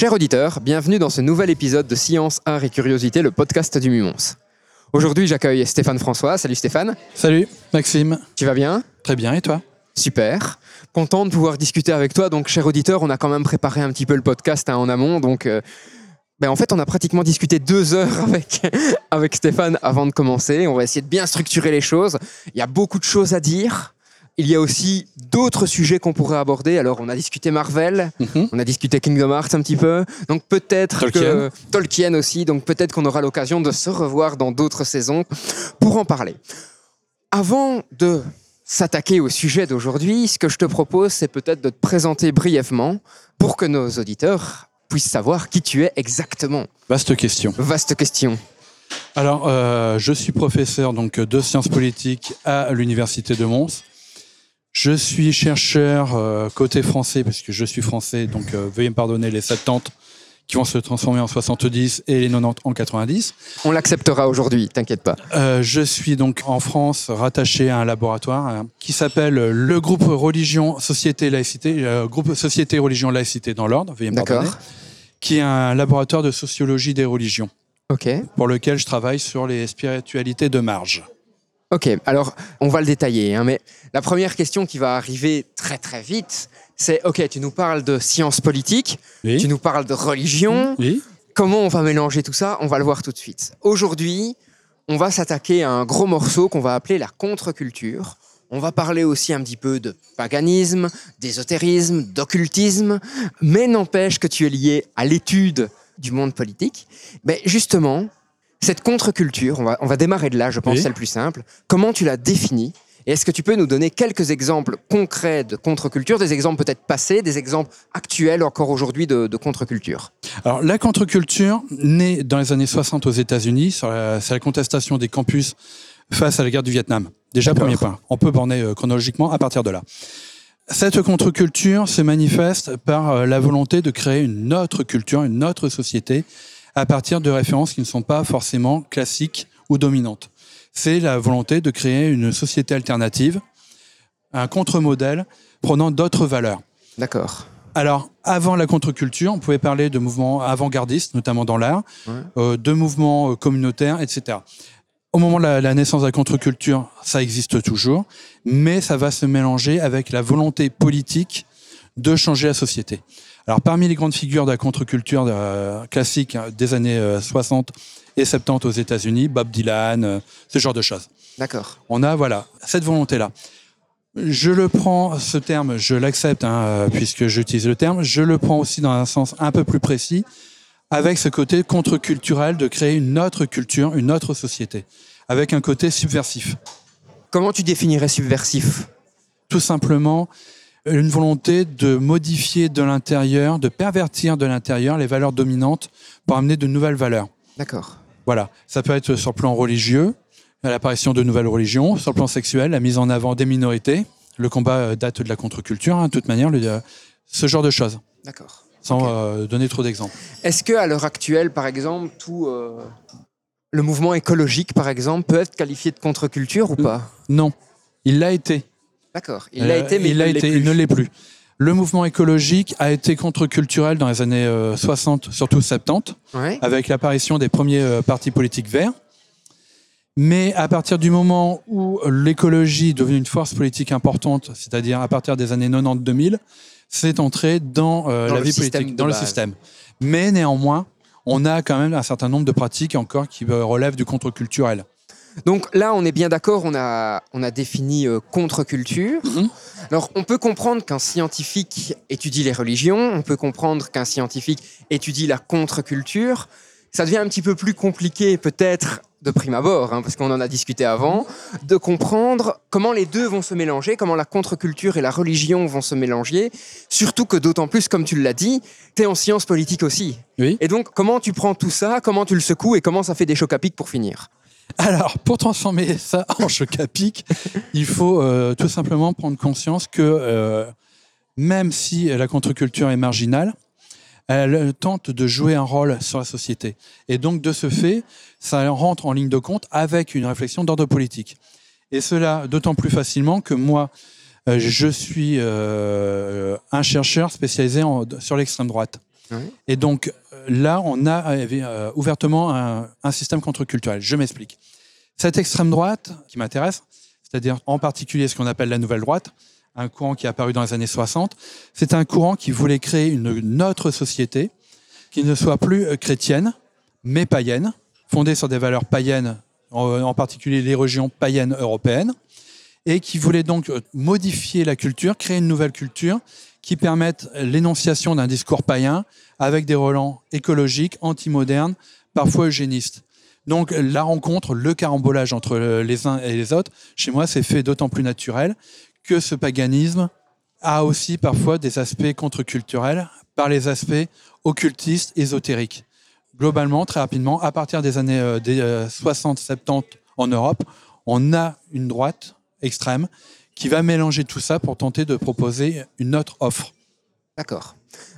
Chers auditeurs, bienvenue dans ce nouvel épisode de Science, Art et Curiosité, le podcast du Mumons. Aujourd'hui, j'accueille Stéphane François. Salut Stéphane. Salut, Maxime. Tu vas bien? Très bien, et toi? Super. Content de pouvoir discuter avec toi. Donc, cher auditeur, on a quand même préparé un petit peu le podcast hein, en amont. Donc, euh, ben, en fait, on a pratiquement discuté deux heures avec, avec Stéphane avant de commencer. On va essayer de bien structurer les choses. Il y a beaucoup de choses à dire. Il y a aussi d'autres sujets qu'on pourrait aborder. Alors, on a discuté Marvel, Mhm. on a discuté Kingdom Hearts un petit peu. Donc, peut-être Tolkien. que Tolkien aussi. Donc, peut-être qu'on aura l'occasion de se revoir dans d'autres saisons pour en parler. Avant de s'attaquer au sujet d'aujourd'hui, ce que je te propose, c'est peut-être de te présenter brièvement pour que nos auditeurs puissent savoir qui tu es exactement. Vaste question. Vaste question. Alors, euh, je suis professeur donc de sciences politiques à l'université de Mons. Je suis chercheur euh, côté français, parce que je suis français, donc euh, veuillez me pardonner les 70 qui vont se transformer en 70 et les 90 en 90. On l'acceptera aujourd'hui, t'inquiète pas. Euh, je suis donc en France rattaché à un laboratoire hein, qui s'appelle le groupe Religion, Société, Laïcité, euh, groupe Société, Religion, Laïcité dans l'ordre, veuillez me pardonner, D'accord. qui est un laboratoire de sociologie des religions. Ok. pour lequel je travaille sur les spiritualités de marge. Ok, alors on va le détailler, hein, mais la première question qui va arriver très très vite, c'est ok, tu nous parles de sciences politiques, tu nous parles de religion, Oui. Comment on va mélanger tout ça? On va le voir tout de suite. Aujourd'hui, on va s'attaquer à un gros morceau qu'on va appeler la contre-culture. On va parler aussi un petit peu de paganisme, d'ésotérisme, d'occultisme, mais n'empêche que tu es lié à l'étude du monde politique. Mais justement, cette contre-culture, on va, on va démarrer de là, je pense, Oui. c'est le plus simple. Comment tu la définis et est-ce que tu peux nous donner quelques exemples concrets de contre-culture, des exemples peut-être passés, des exemples actuels encore aujourd'hui de, de contre-culture? Alors, la contre-culture, née dans les années 60 aux États-Unis, sur la- c'est la contestation des campus face à la guerre du Vietnam. Déjà, premier point. On peut borner euh, chronologiquement à partir de là. Cette contre-culture se manifeste par euh, la volonté de créer une autre culture, une autre société, à partir de références qui ne sont pas forcément classiques ou dominantes. C'est la volonté de créer une société alternative, un contre-modèle prônant d'autres valeurs. D'accord. Alors, avant la contre-culture, on pouvait parler de mouvements avant-gardistes, notamment dans l'art, Ouais. euh, de mouvements euh, communautaires, etc. Au moment de la, la naissance de la contre-culture, ça existe toujours, mais ça va se mélanger avec la volonté politique de changer la société. Alors, parmi les grandes figures de la contre-culture euh, classique hein, des années euh, 60 et 70 aux États-Unis, Bob Dylan, euh, ce genre de choses. D'accord. On a voilà cette volonté-là. Je le prends, ce terme, je l'accepte hein, euh, puisque j'utilise le terme. Je le prends aussi dans un sens un peu plus précis, avec ce côté contre-culturel de créer une autre culture, une autre société, avec un côté subversif. Comment tu définirais subversif? Tout simplement une volonté de modifier de l'intérieur, de pervertir de l'intérieur les valeurs dominantes pour amener de nouvelles valeurs. D'accord. Voilà, ça peut être sur le plan religieux, l'apparition de nouvelles religions, sur le plan sexuel, la mise en avant des minorités. Le combat euh, date de la contre-culture, hein, de toute manière, le- euh, ce genre de choses, D'accord. sans euh, donner trop d'exemples. Est-ce que à l'heure actuelle, par exemple, tout euh, le mouvement écologique, par exemple, peut être qualifié de contre-culture ou pas? Non, il l'a été. D'accord. Il l'a Euh, été, mais il, l'est été, plus. il ne l'est plus. Le mouvement écologique a été contre-culturel dans les années euh, 60, surtout 70, Ouais. avec l'apparition des premiers euh, partis politiques verts. Mais à partir du moment où l'écologie est devenue une force politique importante, c'est-à-dire à partir des années 90-2000, c'est entré dans, euh, Dans la vie politique, dans le système. Mais néanmoins, on a quand même un certain nombre de pratiques encore qui euh, relèvent du contre-culturel. Donc là, on est bien d'accord, on a, on a défini euh, contre-culture. Mhm. Alors, on peut comprendre qu'un scientifique étudie les religions, on peut comprendre qu'un scientifique étudie la contre-culture. Ça devient un petit peu plus compliqué, peut-être, de prime abord, hein, parce qu'on en a discuté avant, de comprendre comment les deux vont se mélanger, comment la contre-culture et la religion vont se mélanger, surtout que d'autant plus, comme tu l'as dit, tu es en sciences politiques aussi. Oui. Et donc, comment tu prends tout ça, comment tu le secoues et comment ça fait des chocs à pic pour finir? Alors, pour transformer ça en choc à pic, il faut euh, tout simplement prendre conscience que euh, même si la contre-culture est marginale, elle tente de jouer un rôle sur la société. Et donc, de ce fait, ça rentre en ligne de compte avec une réflexion d'ordre politique. Et cela d'autant plus facilement que moi, euh, je suis euh, un chercheur spécialisé en- sur l'extrême droite. Oui. Et donc, là, on a euh, ouvertement un, système contre-culturel. Je m'explique. Cette extrême droite qui m'intéresse, c'est-à-dire en particulier ce qu'on appelle la nouvelle droite, un courant qui est apparu dans les années 60, c'est un courant qui voulait créer une, autre société qui ne soit plus euh, chrétienne, mais païenne, fondée sur des valeurs païennes, en, particulier les religions païennes européennes, et qui voulait donc euh, modifier la culture, créer une nouvelle culture qui permette l'énonciation d'un discours païen avec des relents écologiques, antimodernes, parfois eugénistes. Donc la rencontre, le carambolage entre euh, les uns et les autres, chez moi, c'est fait d'autant plus naturel que ce paganisme a aussi parfois des aspects contre-culturels par les aspects occultistes, ésotériques. Globalement, très rapidement, à partir des années euh, des, euh, 60-70 en Europe, on a une droite extrême qui va mélanger tout ça pour tenter de proposer une autre offre. D'accord.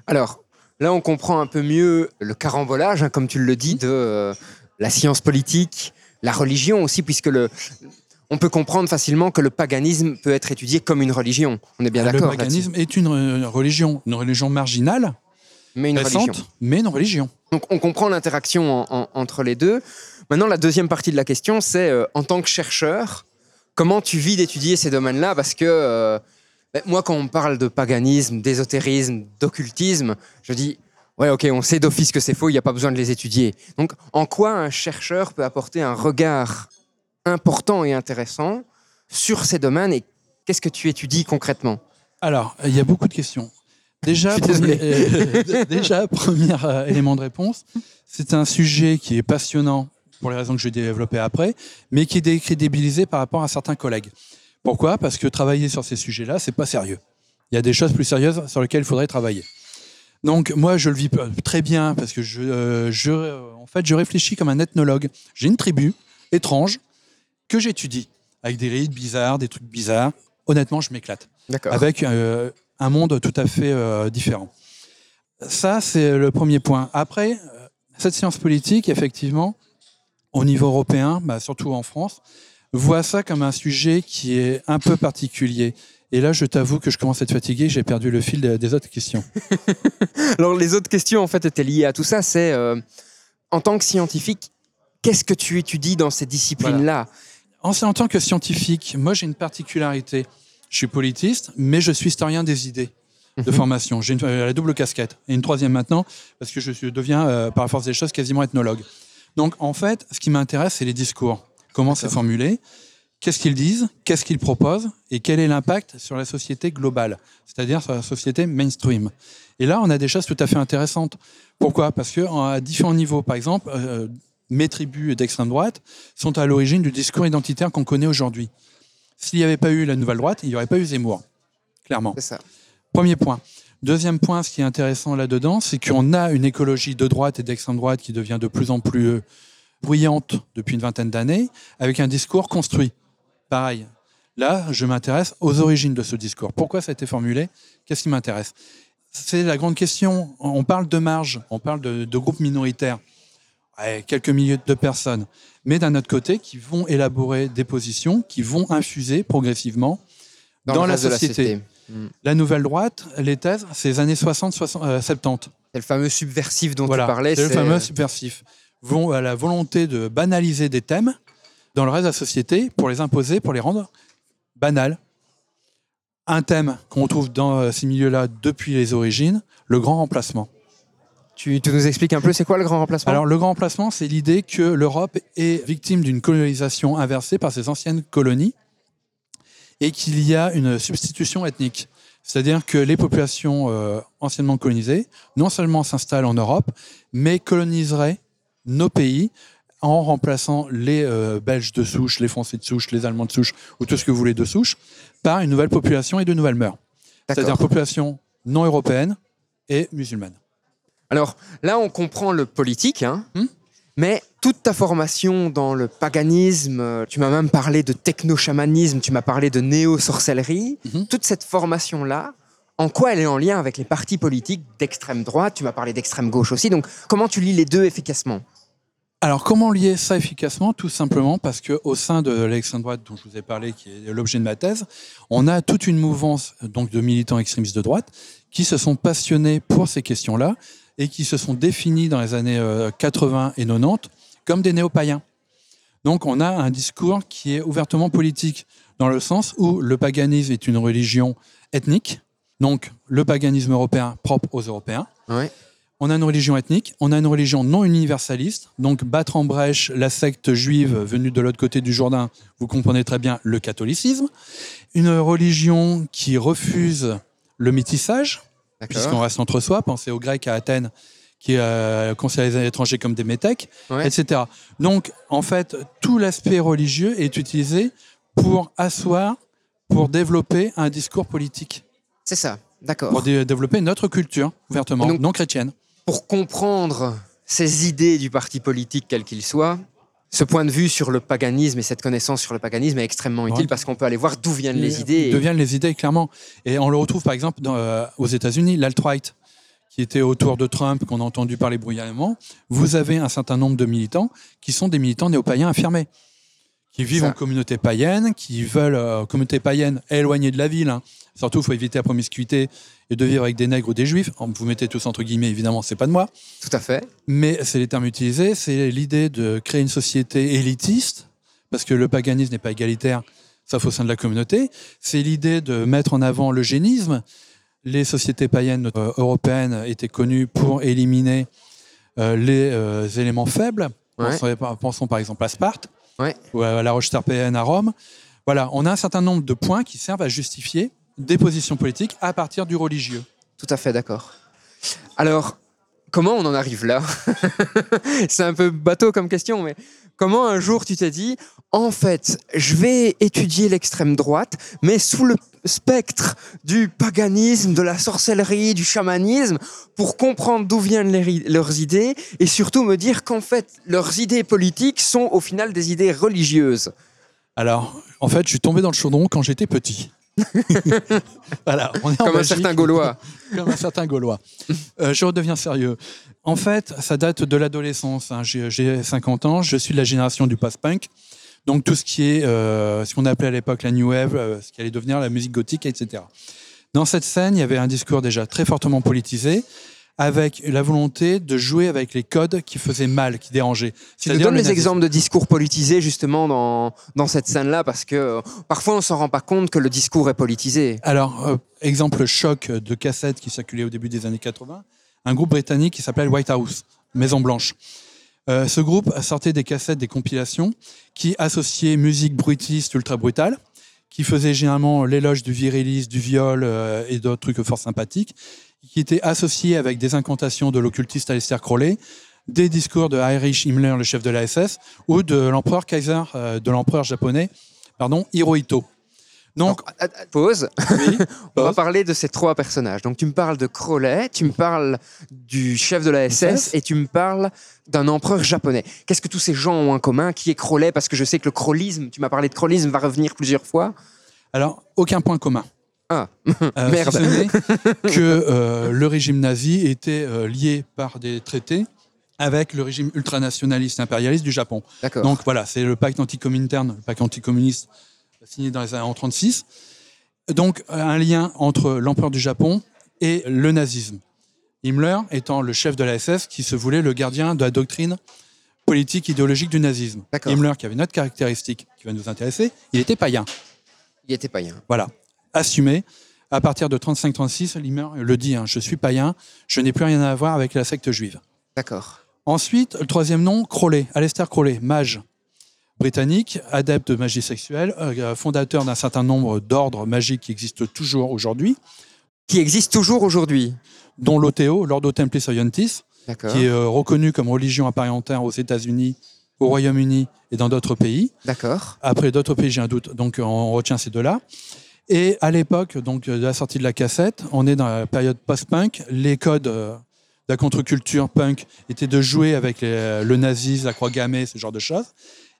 Alors, là, on comprend un peu mieux le carambolage, hein, comme tu le dis, de euh, la science politique, la religion aussi, puisque le, on peut comprendre facilement que le paganisme peut être étudié comme une religion. On est bien Le d'accord là-dessus. paganisme est une euh, religion, une religion marginale, Mais une récente, religion. mais une religion. Donc, on comprend l'interaction en- en- entre les deux. Maintenant, la deuxième partie de la question, c'est euh, en tant que chercheur, comment tu vis d'étudier ces domaines-là? Parce que euh, moi, quand on parle de paganisme, d'ésotérisme, d'occultisme, je dis ouais, ok, on sait d'office que c'est faux, il n'y a pas besoin de les étudier. Donc, en quoi un chercheur peut apporter un regard important et intéressant sur ces domaines et qu'est-ce que tu étudies concrètement? Alors, il y a beaucoup de questions. Déjà, premier, euh, déjà premier euh, élément de réponse, c'est un sujet qui est passionnant pour les raisons que je vais développer après, mais qui est décrédibilisé par rapport à certains collègues. Pourquoi? Parce que travailler sur ces sujets-là, c'est pas sérieux. Il y a des choses plus sérieuses sur lesquelles il faudrait travailler. Donc moi, je le vis euh, très bien parce que je, euh, je, en fait, je réfléchis comme un ethnologue. J'ai une tribu étrange que j'étudie avec des rites bizarres, des trucs bizarres. Honnêtement, je m'éclate avec euh, un monde tout à fait euh, différent. Ça, c'est le premier point. Après, cette science politique, effectivement, au niveau européen, bah, surtout en France, voit ça comme un sujet qui est un peu particulier. Et là, je t'avoue que je commence à être fatigué, j'ai perdu le fil de- des autres questions. Alors, les autres questions, en fait, étaient liées à tout ça. C'est, euh, en tant que scientifique, qu'est-ce que tu étudies dans ces disciplines-là? En, en tant que scientifique, moi j'ai une particularité. Je suis politiste, mais je suis historien des idées de Mhm. formation. J'ai une- euh, la double casquette. Et une troisième maintenant, parce que je deviens, euh, par la force des choses, quasiment ethnologue. Donc en fait, ce qui m'intéresse, c'est les discours. Comment c'est formulé Qu'est-ce qu'ils disent Qu'est-ce qu'ils proposent Et quel est l'impact sur la société globale C'est-à-dire sur la société mainstream. Et là, on a des choses tout à fait intéressantes. Pourquoi? Parce que à différents niveaux, par exemple, euh, mes tribus d'extrême droite sont à l'origine du discours identitaire qu'on connaît aujourd'hui. S'il n'y avait pas eu la nouvelle droite, il n'y aurait pas eu Zemmour, clairement. C'est ça. Premier point. Deuxième point, ce qui est intéressant là-dedans, c'est qu'on a une écologie de droite et d'extrême droite qui devient de plus en plus euh, bruyante depuis une vingtaine d'années, avec un discours construit. Pareil. Là, je m'intéresse aux origines de ce discours. Pourquoi ça a été formulé? Qu'est-ce qui m'intéresse? C'est la grande question. On parle de marge, on parle de, de groupes minoritaires, Ouais, quelques milliers de personnes, mais d'un autre côté, qui vont élaborer des positions, qui vont infuser progressivement dans, la société. Mm. La nouvelle droite, les thèses, c'est les années 60, 60 euh, 70. C'est le fameux subversif dont Voilà, tu parlais. c'est le fameux subversif. Vont à la volonté de banaliser des thèmes dans le reste de la société pour les imposer, pour les rendre banals. Un thème qu'on trouve dans euh, ces milieux-là depuis les origines, le grand remplacement. Tu, tu nous expliques un peu, c'est quoi le grand remplacement? Alors, le grand remplacement, c'est l'idée que l'Europe est victime d'une colonisation inversée par ses anciennes colonies et qu'il y a une substitution ethnique. C'est-à-dire que les populations euh, anciennement colonisées, non seulement s'installent en Europe, mais coloniseraient nos pays en remplaçant les euh, Belges de souche, les Français de souche, les Allemands de souche, ou tout ce que vous voulez de souche, par une nouvelle population et de nouvelles mœurs. C'est-à-dire population non européenne et musulmane. Alors là, on comprend le politique, hein, Hmm. mais toute ta formation dans le paganisme, euh, tu m'as même parlé de techno-chamanisme, tu m'as parlé de néo-sorcellerie, Mhm. toute cette formation-là, en quoi elle est en lien avec les partis politiques d'extrême droite. Tu m'as parlé d'extrême gauche aussi, donc comment tu lis les deux efficacement? Alors, comment lier ça efficacement? Tout simplement parce que au sein de l'extrême droite dont je vous ai parlé, qui est l'objet de ma thèse, on a toute une mouvance donc de militants extrémistes de droite qui se sont passionnés pour ces questions-là et qui se sont définis dans les années euh, 80 et 90 comme des néo-païens. Donc, on a un discours qui est ouvertement politique dans le sens où le paganisme est une religion ethnique, donc le paganisme européen propre aux Européens. Ouais. On a une religion ethnique, on a une religion non universaliste, donc battre en brèche la secte juive venue de l'autre côté du Jourdain, vous comprenez très bien le catholicisme. Une religion qui refuse le métissage, puisqu'on reste entre soi, pensez aux Grecs à Athènes qui euh, considèrent les étrangers comme des métèques, Ouais. etc. Donc, en fait, tout l'aspect religieux est utilisé pour asseoir, pour développer un discours politique, C'est ça, d'accord. pour dé- développer notre culture ouvertement, donc- non chrétienne. Pour comprendre ces idées du parti politique, quel qu'il soit, ce point de vue sur le paganisme et cette connaissance sur le paganisme est extrêmement utile Ouais. parce qu'on peut aller voir d'où viennent les idées. et- Deviennent les idées, clairement. Et on le retrouve, par exemple, dans, euh, aux États-Unis, l'alt-right, qui était autour de Trump, qu'on a entendu parler bruyamment. Vous avez un certain nombre de militants qui sont des militants néo-païens affirmés, qui vivent Ça. en communauté païenne, qui veulent, euh, communauté païenne éloignée de la ville. hein. Surtout, il faut éviter la promiscuité et de vivre avec des nègres ou des juifs. Vous mettez tous entre guillemets, évidemment, c'est pas de moi. Tout à fait. Mais c'est les termes utilisés, c'est l'idée de créer une société élitiste, parce que le paganisme n'est pas égalitaire, sauf au sein de la communauté. C'est l'idée de mettre en avant l'eugénisme. Les sociétés païennes euh, européennes étaient connues pour éliminer euh, les euh, éléments faibles. Ouais. Pensons, pensons par exemple à Sparte Ouais. ou à la roche tarpéenne à Rome. Voilà, on a un certain nombre de points qui servent à justifier des positions politiques à partir du religieux. Tout à fait d'accord. Alors, comment on en arrive là? C'est un peu bateau comme question, mais comment un jour tu t'es dit, en fait, je vais étudier l'extrême droite, mais sous le spectre du paganisme, de la sorcellerie, du chamanisme, pour comprendre d'où viennent leurs idées, et surtout me dire qu'en fait, leurs idées politiques sont au final des idées religieuses. Alors, en fait, je suis tombé dans le chaudron quand j'étais petit. voilà, on est en Comme un certain Gaulois. Comme un certain Gaulois. Euh, je redeviens sérieux. En fait, ça date de l'adolescence. hein. J'ai j'ai 50 ans, je suis de la génération du post-punk. Donc tout ce qui est, euh, ce qu'on appelait à l'époque la New Wave, euh, ce qui allait devenir la musique gothique, etc. Dans cette scène, il y avait un discours déjà très fortement politisé, avec la volonté de jouer avec les codes qui faisaient mal, qui dérangeaient. Tu nous donnes nazisme. exemples de discours politisés justement dans, dans cette scène-là parce que euh, parfois on s'en rend pas compte que le discours est politisé. Alors, euh, exemple choc de cassette qui circulait au début des années 80, un groupe britannique qui s'appelait White House, Maison Blanche. Euh, ce groupe sortait des cassettes, des compilations qui associaient musique bruitiste, ultra brutale, qui faisait généralement l'éloge du virilisme, du viol et d'autres trucs fort sympathiques, qui étaient associés avec des incantations de l'occultiste Aleister Crowley, des discours de Heinrich Himmler, le chef de la SS, ou de l'empereur Kaiser, euh, de l'empereur japonais, pardon, Hirohito. Donc, Alors, pause. On va parler de ces trois personnages. Donc tu me parles de Crowley, tu me parles du chef de la SS et tu me parles d'un empereur japonais. Qu'est-ce que tous ces gens ont en commun? Qui est Crowley? Parce que je sais que le crollisme, tu m'as parlé de crollisme, va revenir plusieurs fois. Alors, aucun point commun. Ah, Euh, Merde. Si que euh, le régime nazi était euh, lié par des traités avec le régime ultranationaliste impérialiste du Japon. Donc voilà, c'est le pacte anticominterne, le pacte anticommuniste signé dans les années en 36. Donc un lien entre l'empereur du Japon et le nazisme. Himmler étant le chef de la SS qui se voulait le gardien de la doctrine politique idéologique du nazisme. Himmler qui avait une autre caractéristique qui va nous intéresser, il était païen. Il était païen. Voilà, assumé. À partir de 35-36, Himmler le dit, hein, je suis païen, je n'ai plus rien à voir avec la secte juive. D'accord. Ensuite, le troisième nom, Crowley, Aleister Crowley, mage britannique, adepte de magie sexuelle, euh, fondateur d'un certain nombre d'ordres magiques qui existent toujours aujourd'hui, Qui existe toujours aujourd'hui. dont l'OTO, l'Ordo Templi Orientis, D'accord. qui est euh, reconnu comme religion entière aux États-Unis, au Royaume-Uni et dans d'autres pays. D'accord. Après d'autres pays, j'ai un doute, donc on retient ces deux-là. Et à l'époque donc de la sortie de la cassette, on est dans la période post-punk. Les codes euh, de la contre-culture punk étaient de jouer avec les- le nazisme, la croix gammée, ce genre de choses.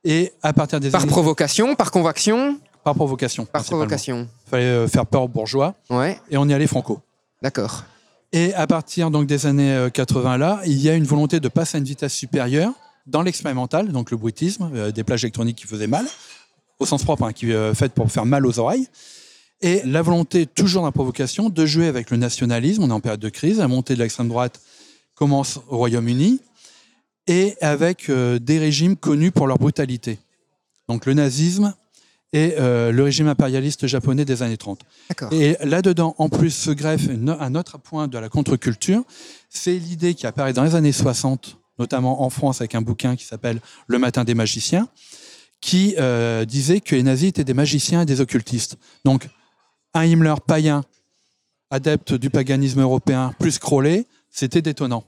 Et à partir des Par années provocation, par conviction, par provocation, par provocation. fallait euh, faire peur aux bourgeois Ouais, et on y allait franco. d'accord. Et à partir donc des années euh, 80 là, il y a une volonté de passer à une vitesse supérieure dans l'expérimental, donc le bruitisme, euh, des plages électroniques qui faisaient mal, au sens propre, hein, qui euh, faites pour faire mal aux oreilles. Et la volonté, toujours dans la provocation, de jouer avec le nationalisme. On est en période de crise. La montée de l'extrême droite commence au Royaume-Uni et avec euh, des régimes connus pour leur brutalité. Donc le nazisme et euh, le régime impérialiste japonais des années 30. D'accord. Et là-dedans, en plus, se greffe un autre point de la contre-culture. C'est l'idée qui apparaît dans les années 60, notamment en France, avec un bouquin qui s'appelle Le matin des magiciens, qui euh, disait que les nazis étaient des magiciens et des occultistes. Donc, un Himmler païen, adepte du paganisme européen, plus Crowley, c'était détonnant.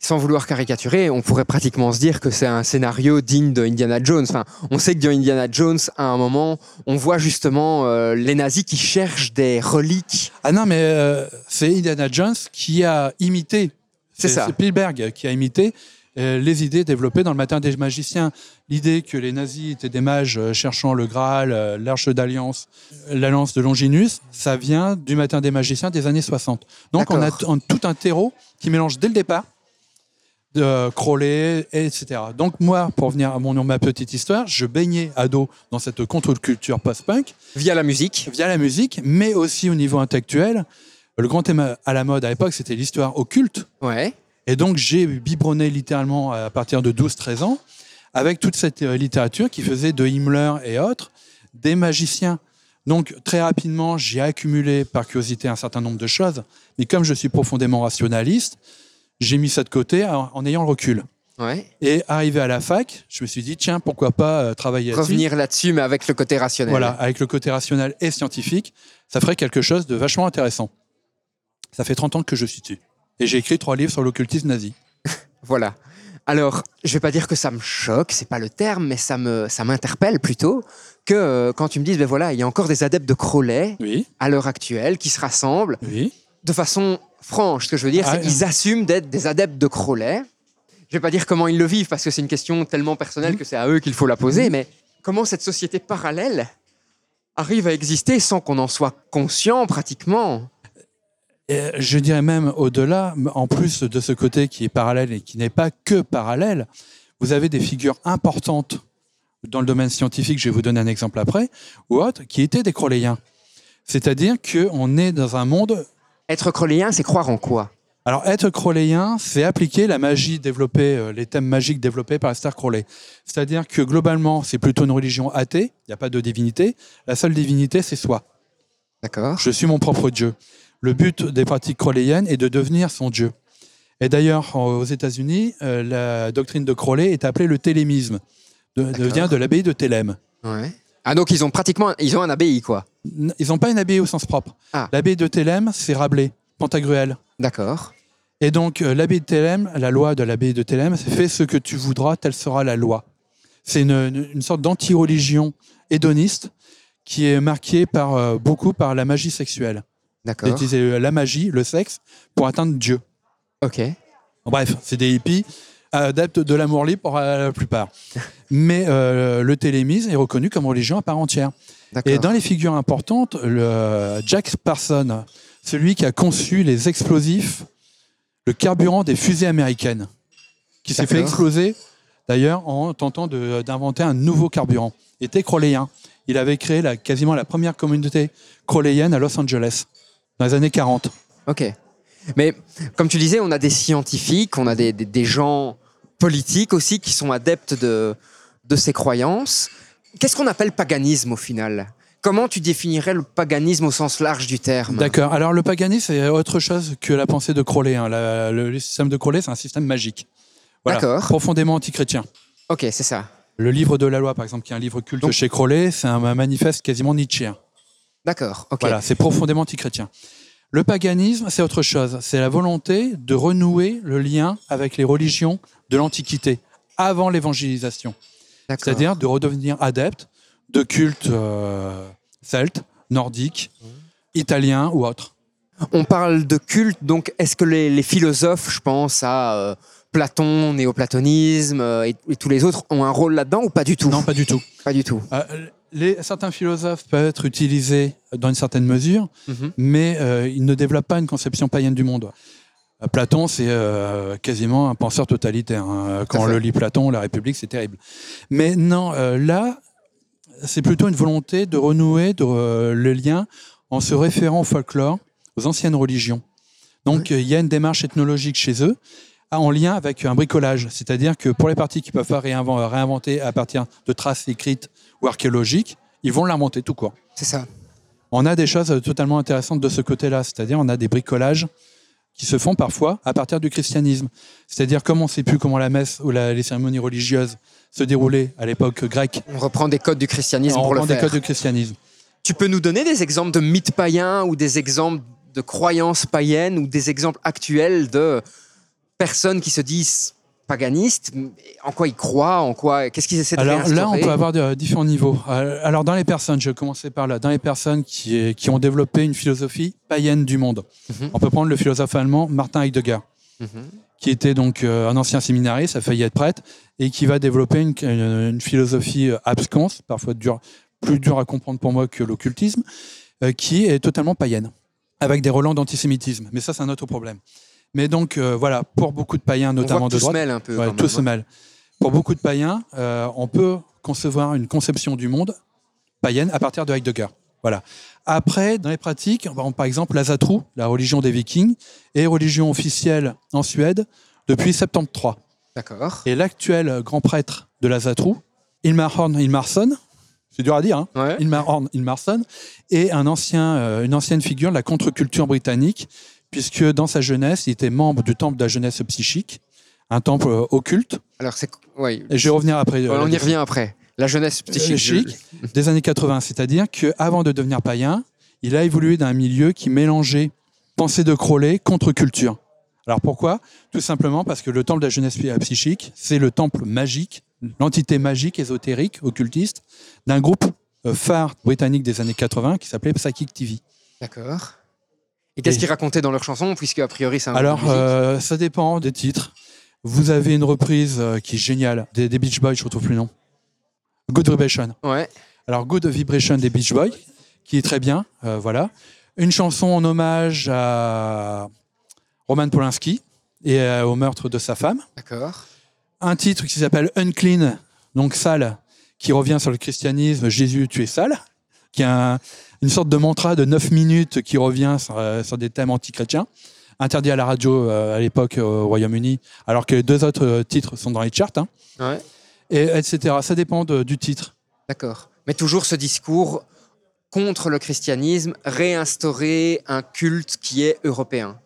Sans vouloir caricaturer, on pourrait pratiquement se dire que c'est un scénario digne de Indiana Jones. Enfin, on sait que dans Indiana Jones, à un moment, on voit justement euh, les nazis qui cherchent des reliques. Ah non, mais euh, c'est Indiana Jones qui a imité. C'est ça. C'est Spielberg qui a imité les idées développées dans le Matin des magiciens. L'idée que les nazis étaient des mages euh, cherchant le Graal, euh, l'Arche d'Alliance, euh, la lance de Longinus, ça vient du Matin des magiciens des années 60. Donc on a tout un terreau qui mélange dès le départ de euh, Crowley, etc. Donc moi, pour venir à mon, ma petite histoire, je baignais ado dans cette contre-culture post-punk Via la musique. via la musique, mais aussi au niveau intellectuel. Le grand thème à la mode à l'époque, c'était l'histoire occulte. Ouais. Et donc, j'ai biberonné littéralement à partir de 12-13 ans avec toute cette euh, littérature qui faisait de Himmler et autres des magiciens. Donc, très rapidement, j'ai accumulé par curiosité un certain nombre de choses. Mais comme je suis profondément rationaliste, j'ai mis ça de côté en, en ayant le recul. Ouais. Et arrivé à la fac, je me suis dit, tiens, pourquoi pas euh, travailler là-dessus Revenir là-dessus, mais avec le côté rationnel. voilà, avec le côté rationnel et scientifique, ça ferait quelque chose de vachement intéressant. Ça fait 30 ans que je suis dessus. Et j'ai écrit trois livres sur l'occultisme nazi. Voilà. Alors, je vais pas dire que ça me choque, c'est pas le terme, mais ça me ça m'interpelle plutôt que euh, quand tu me dis, ben voilà, il y a encore des adeptes de Crowley Oui, à l'heure actuelle qui se rassemblent oui. de façon franche. Ce que je veux dire, Ah, c'est qu'ils assument d'être des adeptes de Crowley. Je vais pas dire comment ils le vivent parce que c'est une question tellement personnelle que c'est à eux qu'il faut la poser, mais comment cette société parallèle arrive à exister sans qu'on en soit conscient pratiquement? Et je dirais même au-delà, en plus de ce côté qui est parallèle et qui n'est pas que parallèle, vous avez des figures importantes dans le domaine scientifique, je vais vous donner un exemple après, ou autres, qui étaient des Crowleyens. C'est-à-dire qu'on est dans un monde Être crowleyien, c'est croire en quoi? Alors, être crowleyien, c'est appliquer la magie développée, euh, les thèmes magiques développés par Esther Crowley. C'est-à-dire que globalement, c'est plutôt une religion athée, il n'y a pas de divinité. La seule divinité, c'est soi. D'accord Je suis mon propre Dieu. Le but des pratiques crowleyennes est de devenir son Dieu. Et d'ailleurs, aux États-Unis, euh, la doctrine de Crowley est appelée le télémisme, de, de- D'accord. vient de l'abbaye de Thélème. Ouais. Ah donc ils ont pratiquement ils ont un abbaye quoi. Ils n'ont pas une abbaye au sens propre. Ah. L'abbaye de Thélème, c'est Rabelais, Pantagruel. D'accord. Et donc, euh, l'abbaye de Thélème, la loi de l'abbaye de Thélème, c'est fais ce que tu voudras, telle sera la loi. C'est une, une- une sorte d'anti-religion hédoniste qui est marquée par, euh, beaucoup par la magie sexuelle. D'accord. D'utiliser euh, la magie, le sexe, pour atteindre Dieu. Ok. Bref, c'est des hippies adeptes de l'amour libre pour euh, la plupart. Mais euh, le télémisme est reconnu comme religion à part entière. Et dans les figures importantes, le Jack Parson, celui qui a conçu les explosifs, le carburant des fusées américaines, qui s'est fait exploser d'ailleurs en tentant d'inventer un nouveau carburant, était crowleyien. Il avait créé la, quasiment la première communauté crowleyenne à Los Angeles dans les années 40. Ok. Mais comme tu disais, on a des scientifiques, on a des, des- des gens politiques aussi qui sont adeptes de, de ces croyances. Qu'est-ce qu'on appelle paganisme au final? Comment tu définirais le paganisme au sens large du terme? D'accord. Alors le paganisme, c'est autre chose que la pensée de Crowley. hein. La- le, le système de Crowley, c'est un système magique. Voilà. D'accord. Profondément antichrétien. Ok, c'est ça. Le livre de la loi, par exemple, qui est un livre culte Donc- chez Crowley, c'est un manifeste quasiment nietzschéen. D'accord. Voilà, c'est profondément antichrétien. Le paganisme, c'est autre chose. C'est la volonté de renouer le lien avec les religions de l'Antiquité, avant l'évangélisation. C'est-à-dire de redevenir adepte de cultes euh, celtes, nordiques, italiens ou autres. On parle de culte, donc est-ce que les, les philosophes, je pense à euh, Platon, néoplatonisme euh, et, et tous les autres, ont un rôle là-dedans ou pas du tout? Non, pas du tout. Pas du tout. Les, certains philosophes peuvent être utilisés dans une certaine mesure, Mhm. mais euh, ils ne développent pas une conception païenne du monde. Euh, Platon, c'est euh, quasiment un penseur totalitaire. hein. Quand on le lit Platon, la République, c'est terrible. Mais non, là, c'est plutôt une volonté de renouer de, le lien en se référant au folklore, aux anciennes religions. Donc, il y a une démarche ethnologique chez eux en lien avec un bricolage. C'est-à-dire que pour les parties qui ne peuvent pas réinventer à partir de traces écrites ou archéologiques, ils vont l'inventer tout court. C'est ça. On a des choses totalement intéressantes de ce côté-là, c'est-à-dire on a des bricolages qui se font parfois à partir du christianisme. C'est-à-dire comme on ne sait plus comment la messe ou la- les cérémonies religieuses se déroulaient à l'époque grecque, On reprend des codes du christianisme on pour le reprend des faire. codes du christianisme. Tu peux nous donner des exemples de mythes païens ou des exemples de croyances païennes ou des exemples actuels de personnes qui se disent paganistes En quoi ils croient En quoi Qu'est-ce qu'ils essaient de Alors là, on peut avoir de- différents niveaux. Euh, Alors dans les personnes, je vais commencer par là, dans les personnes qui, qui ont développé une philosophie païenne du monde. Mhm. On peut prendre le philosophe allemand Martin Heidegger. Mhm. qui était donc euh, un ancien séminariste, a failli être prêtre, et qui va développer une, philosophie euh, absconce, parfois dur, plus dure à comprendre pour moi que l'occultisme, euh, qui est totalement païenne, avec des relents d'antisémitisme. Mais ça, c'est un autre problème. Mais donc, euh, voilà, pour beaucoup de païens, On voit notamment que de tout se mêle un peu. ouais, tout se hein. mêle. Pour beaucoup de païens, euh, on peut concevoir une conception du monde païenne à partir de Heidegger. Voilà. Après, dans les pratiques, on- par exemple, la Zatru, la religion des Vikings, est religion officielle en Suède depuis 73. D'accord. Et l'actuel grand prêtre de la Zatru, Ilmar Horn Ilmarsson, c'est dur à dire, hein, Ouais. Ilmar Horn Ilmarsson, est un ancien, euh, une ancienne figure de la contre-culture britannique, puisque dans sa jeunesse, il était membre du temple de la jeunesse psychique, un temple euh, occulte. Alors, c'est. Ouais. Et je vais revenir après. euh, on y revient après. La jeunesse psychique. Psychique des années 80. C'est-à-dire qu'avant de devenir païen, il a évolué dans un milieu qui mélangeait pensée de Crowley contre culture. Alors pourquoi? Tout simplement parce que le temple de la jeunesse psychique, c'est le temple magique, l'entité magique, ésotérique, occultiste, d'un groupe euh, phare britannique des années 80 qui s'appelait Psychic TV. D'accord. Et qu'est-ce qu'ils racontaient dans leurs chansons Puisque, a priori, c'est un groupe Alors, de euh, ça dépend des titres. Vous avez une reprise euh, qui est géniale des, des Beach Boys, je ne retrouve plus le nom. Good Vibration. Ouais. Alors, Good Vibration des Beach Boys, qui est très bien, euh, voilà. Une chanson en hommage à Roman Polanski et au meurtre de sa femme. D'accord. Un titre qui s'appelle Unclean, donc sale, qui revient sur le christianisme, Jésus, tu es sale, qui est un- une sorte de mantra de 9 minutes qui revient sur, euh, sur des thèmes antichrétiens, interdit à la radio euh, à l'époque au Royaume-Uni, alors que les deux autres euh, titres sont dans les charts, hein, Ouais. et, etc. Ça dépend de- du titre. D'accord. Mais toujours ce discours contre le christianisme, réinstaurer un culte qui est européen.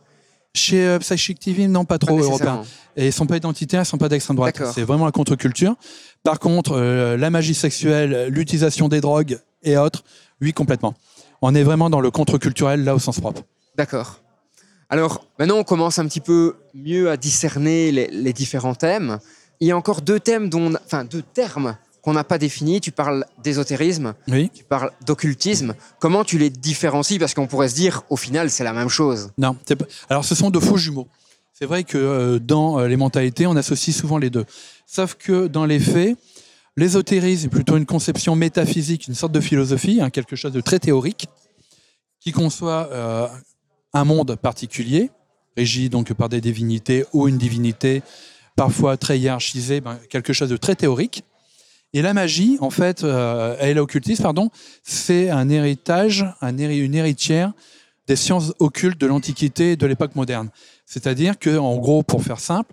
Chez euh, Psychic TV, non, pas trop Pas européen. Et ils sont pas identitaires, ils sont pas d'extrême droite. C'est vraiment la contre-culture. Par contre, euh, la magie sexuelle, l'utilisation des drogues et autres, oui, complètement. On est vraiment dans le contre-culturel, là, au sens propre. D'accord. Alors, maintenant, on commence un petit peu mieux à discerner les, les différents thèmes. Il y a encore deux thèmes, dont on a- enfin deux termes qu'on n'a pas définis. Tu parles d'ésotérisme, Oui. tu parles d'occultisme. Comment tu les différencies? Parce qu'on pourrait se dire, au final, c'est la même chose. Non. pas- Alors, ce sont de faux jumeaux. C'est vrai que euh, dans euh, les mentalités, on associe souvent les deux. Sauf que dans les faits, l'ésotérisme est plutôt une conception métaphysique, une sorte de philosophie, hein, quelque chose de très théorique, qui conçoit euh, un monde particulier, régi donc par des divinités ou une divinité parfois très hiérarchisée, ben, quelque chose de très théorique. Et la magie, en fait, euh, et l'occultisme, pardon, c'est un héritage, un héri- une héritière des sciences occultes de l'Antiquité et de l'époque moderne. C'est-à-dire que, en gros, pour faire simple,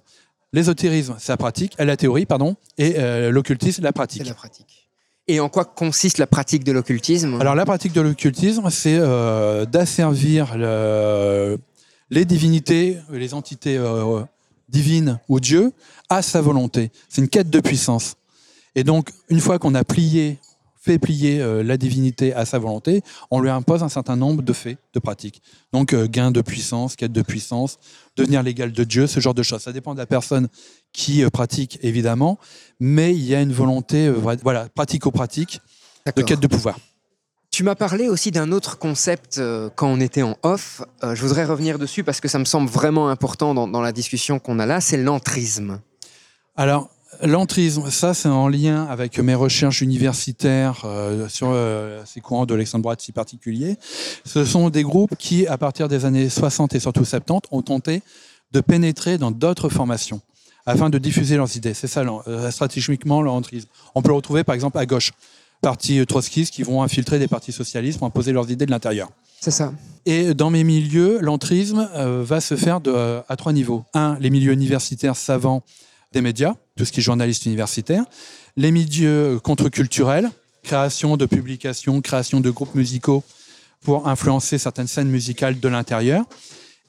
l'ésotérisme, c'est la pratique, la théorie, pardon, et euh, l'occultisme, la C'est pratique. la pratique. Et en quoi consiste la pratique de l'occultisme? Alors la pratique de l'occultisme, c'est euh, d'asservir le- les divinités, les entités euh, divines ou Dieu à sa volonté. C'est une quête de puissance. Et donc, une fois qu'on a plié, fait plier euh, la divinité à sa volonté, on lui impose un certain nombre de faits, de pratiques. Donc euh, gain de puissance, quête de puissance, devenir l'égal de Dieu, ce genre de choses. Ça dépend de la personne qui euh, pratique, évidemment, mais il y a une volonté, voilà, pratico-pratique, de quête de pouvoir. Tu m'as parlé aussi d'un autre concept euh, quand on était en off. Euh, je voudrais revenir dessus parce que ça me semble vraiment important dans, dans la discussion qu'on a là. C'est l'entrisme. Alors, l'entrisme, ça, c'est en lien avec mes recherches universitaires euh, sur euh, ces courants de l'extrême droite si particuliers. Ce sont des groupes qui, à partir des années 60 et surtout 70, ont tenté de pénétrer dans d'autres formations afin de diffuser leurs idées. C'est ça, euh, stratégiquement, l'entrisme. On peut le retrouver, par exemple, à gauche. Partis trotskistes qui vont infiltrer des partis socialistes pour imposer leurs idées de l'intérieur. C'est ça. Et dans mes milieux, l'entrisme va se faire de, à trois niveaux. Un, les milieux universitaires savants des médias, tout ce qui est journaliste universitaire. Les milieux contre-culturels, création de publications, création de groupes musicaux pour influencer certaines scènes musicales de l'intérieur.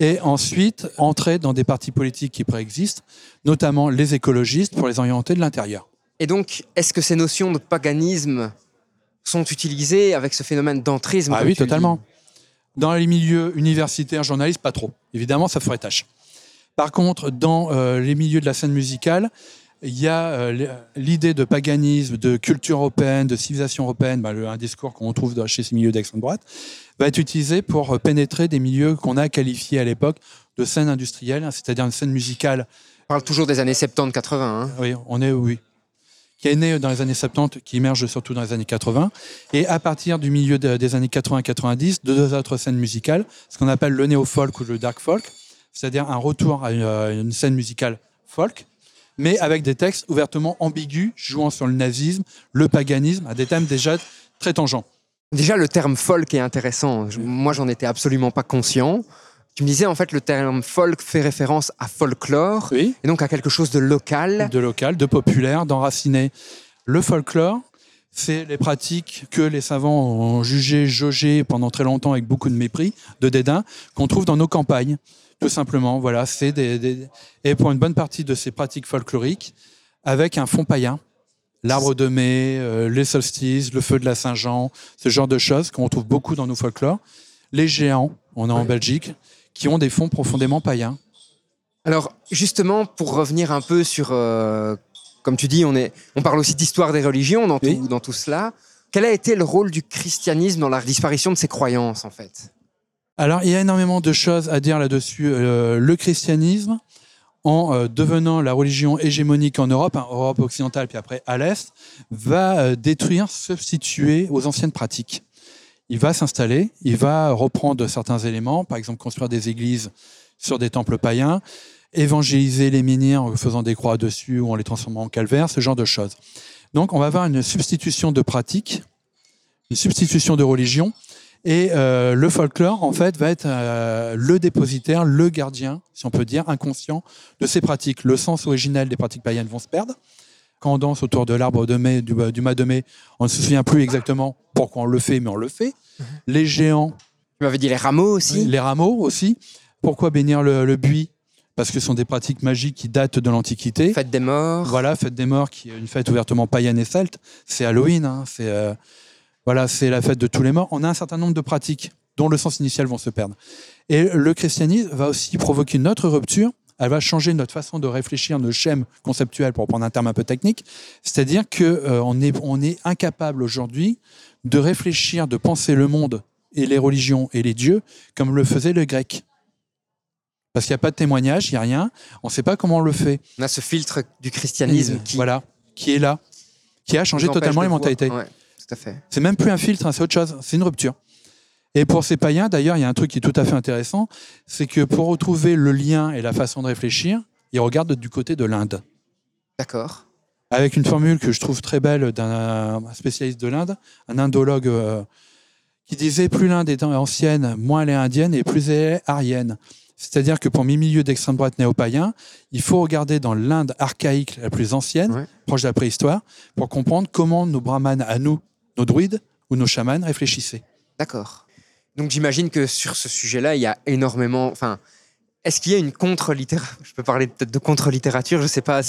Et ensuite, entrer dans des partis politiques qui préexistent, notamment les écologistes, pour les orienter de l'intérieur. Et donc, est-ce que ces notions de paganisme sont utilisées avec ce phénomène d'entrisme Ah oui, totalement. Dans les milieux universitaires, journalistes, pas trop. Évidemment, ça ferait tâche. Par contre, dans euh, les milieux de la scène musicale, il y a euh, l'idée de paganisme, de culture européenne, de civilisation européenne, bah, un discours qu'on trouve dans- chez ces milieux d'extrême droite, va être utilisé pour euh, pénétrer des milieux qu'on a qualifiés à l'époque de scène industrielle, hein, c'est-à-dire une scène musicale. On parle toujours des années 70-80. hein. Oui, on est oui qui est né dans les années 70, qui émerge surtout dans les années 80. Et à partir du milieu de- des années 80-90, de deux autres scènes musicales, ce qu'on appelle le néo-folk ou le dark folk, c'est-à-dire un retour à une scène musicale folk, mais avec des textes ouvertement ambigus, jouant sur le nazisme, le paganisme, à des thèmes déjà très tangents. Déjà, le terme folk est intéressant. Je- moi, j'en étais absolument pas conscient. Tu me disais, en fait, le terme folk fait référence à folklore, Oui. et donc à quelque chose de local. de local, de populaire, d'enraciner. Le folklore, c'est les pratiques que les savants ont jugées, jaugées pendant très longtemps avec beaucoup de mépris, de dédain, qu'on trouve dans nos campagnes. Tout simplement, voilà, c'est des, des- et pour une bonne partie de ces pratiques folkloriques, avec un fond païen, l'arbre de mai, euh, les solstices, le feu de la Saint-Jean, ce genre de choses qu'on retrouve beaucoup dans nos folklores. Les géants, on est en. Belgique, qui ont des fonds profondément païens. Alors, justement, pour revenir un peu sur, euh, comme tu dis, on, est, on parle aussi d'histoire des religions dans, Oui. tout, dans tout cela. Quel a été le rôle du christianisme dans la disparition de ses croyances, en fait? Alors, il y a énormément de choses à dire là-dessus. Euh, le christianisme, en euh, devenant la religion hégémonique en Europe, hein, Europe occidentale, puis après à l'Est, va euh, détruire, substituer aux anciennes pratiques. Il va s'installer, il va reprendre certains éléments, par exemple construire des églises sur des temples païens, évangéliser les menhirs en faisant des croix dessus ou en les transformant en calvaire, ce genre de choses. Donc on va avoir une substitution de pratiques, une substitution de religion, et euh, le folklore, en fait, va être euh, le dépositaire, le gardien, si on peut dire, inconscient de ces pratiques. Le sens originel des pratiques païennes vont se perdre. Quand on danse autour de l'arbre de mai, du, du mât de mai, on ne se souvient plus exactement pourquoi on le fait, mais on le fait. Les géants, Tu m'avais dit les rameaux aussi les rameaux aussi. Pourquoi bénir le, le buis? Parce que ce sont des pratiques magiques qui datent de l'Antiquité. Fête des morts. Voilà, fête des morts, qui est une fête ouvertement païenne et celte. C'est Halloween, hein, c'est euh, voilà, c'est la fête de tous les morts. On a un certain nombre de pratiques dont le sens initial vont se perdre. Et le christianisme va aussi provoquer une autre rupture. Elle va changer notre façon de réfléchir, nos schèmes conceptuels, pour prendre un terme un peu technique. C'est-à-dire que euh, on est on est incapable aujourd'hui de réfléchir, de penser le monde et les religions et les dieux comme le faisait le grec. Parce qu'il n'y a pas de témoignage, il n'y a rien. On ne sait pas comment on le fait. On a ce filtre du christianisme qui Voilà, qui est là, qui a changé totalement les mentalités. Ouais, tout à fait. C'est même plus un filtre, hein, c'est autre chose, c'est une rupture. Et pour ces païens, d'ailleurs, il y a un truc qui est tout à fait intéressant, c'est que pour retrouver le lien et la façon de réfléchir, ils regardent du côté de l'Inde. D'accord. Avec une formule que je trouve très belle d'un spécialiste de l'Inde, un indologue euh, qui disait plus l'Inde est ancienne, moins elle est indienne et plus elle est arienne. C'est-à-dire que pour mes milieux d'extrême droite néo-païens, il faut regarder dans l'Inde archaïque la plus ancienne, Ouais. proche de la préhistoire, pour comprendre comment nos brahmanes à nous, nos druides ou nos chamans réfléchissaient. D'accord. Donc j'imagine que sur ce sujet-là, il y a énormément. Enfin, est-ce qu'il y a une contre-littérature Je peux parler peut-être de contre-littérature, je sais pas.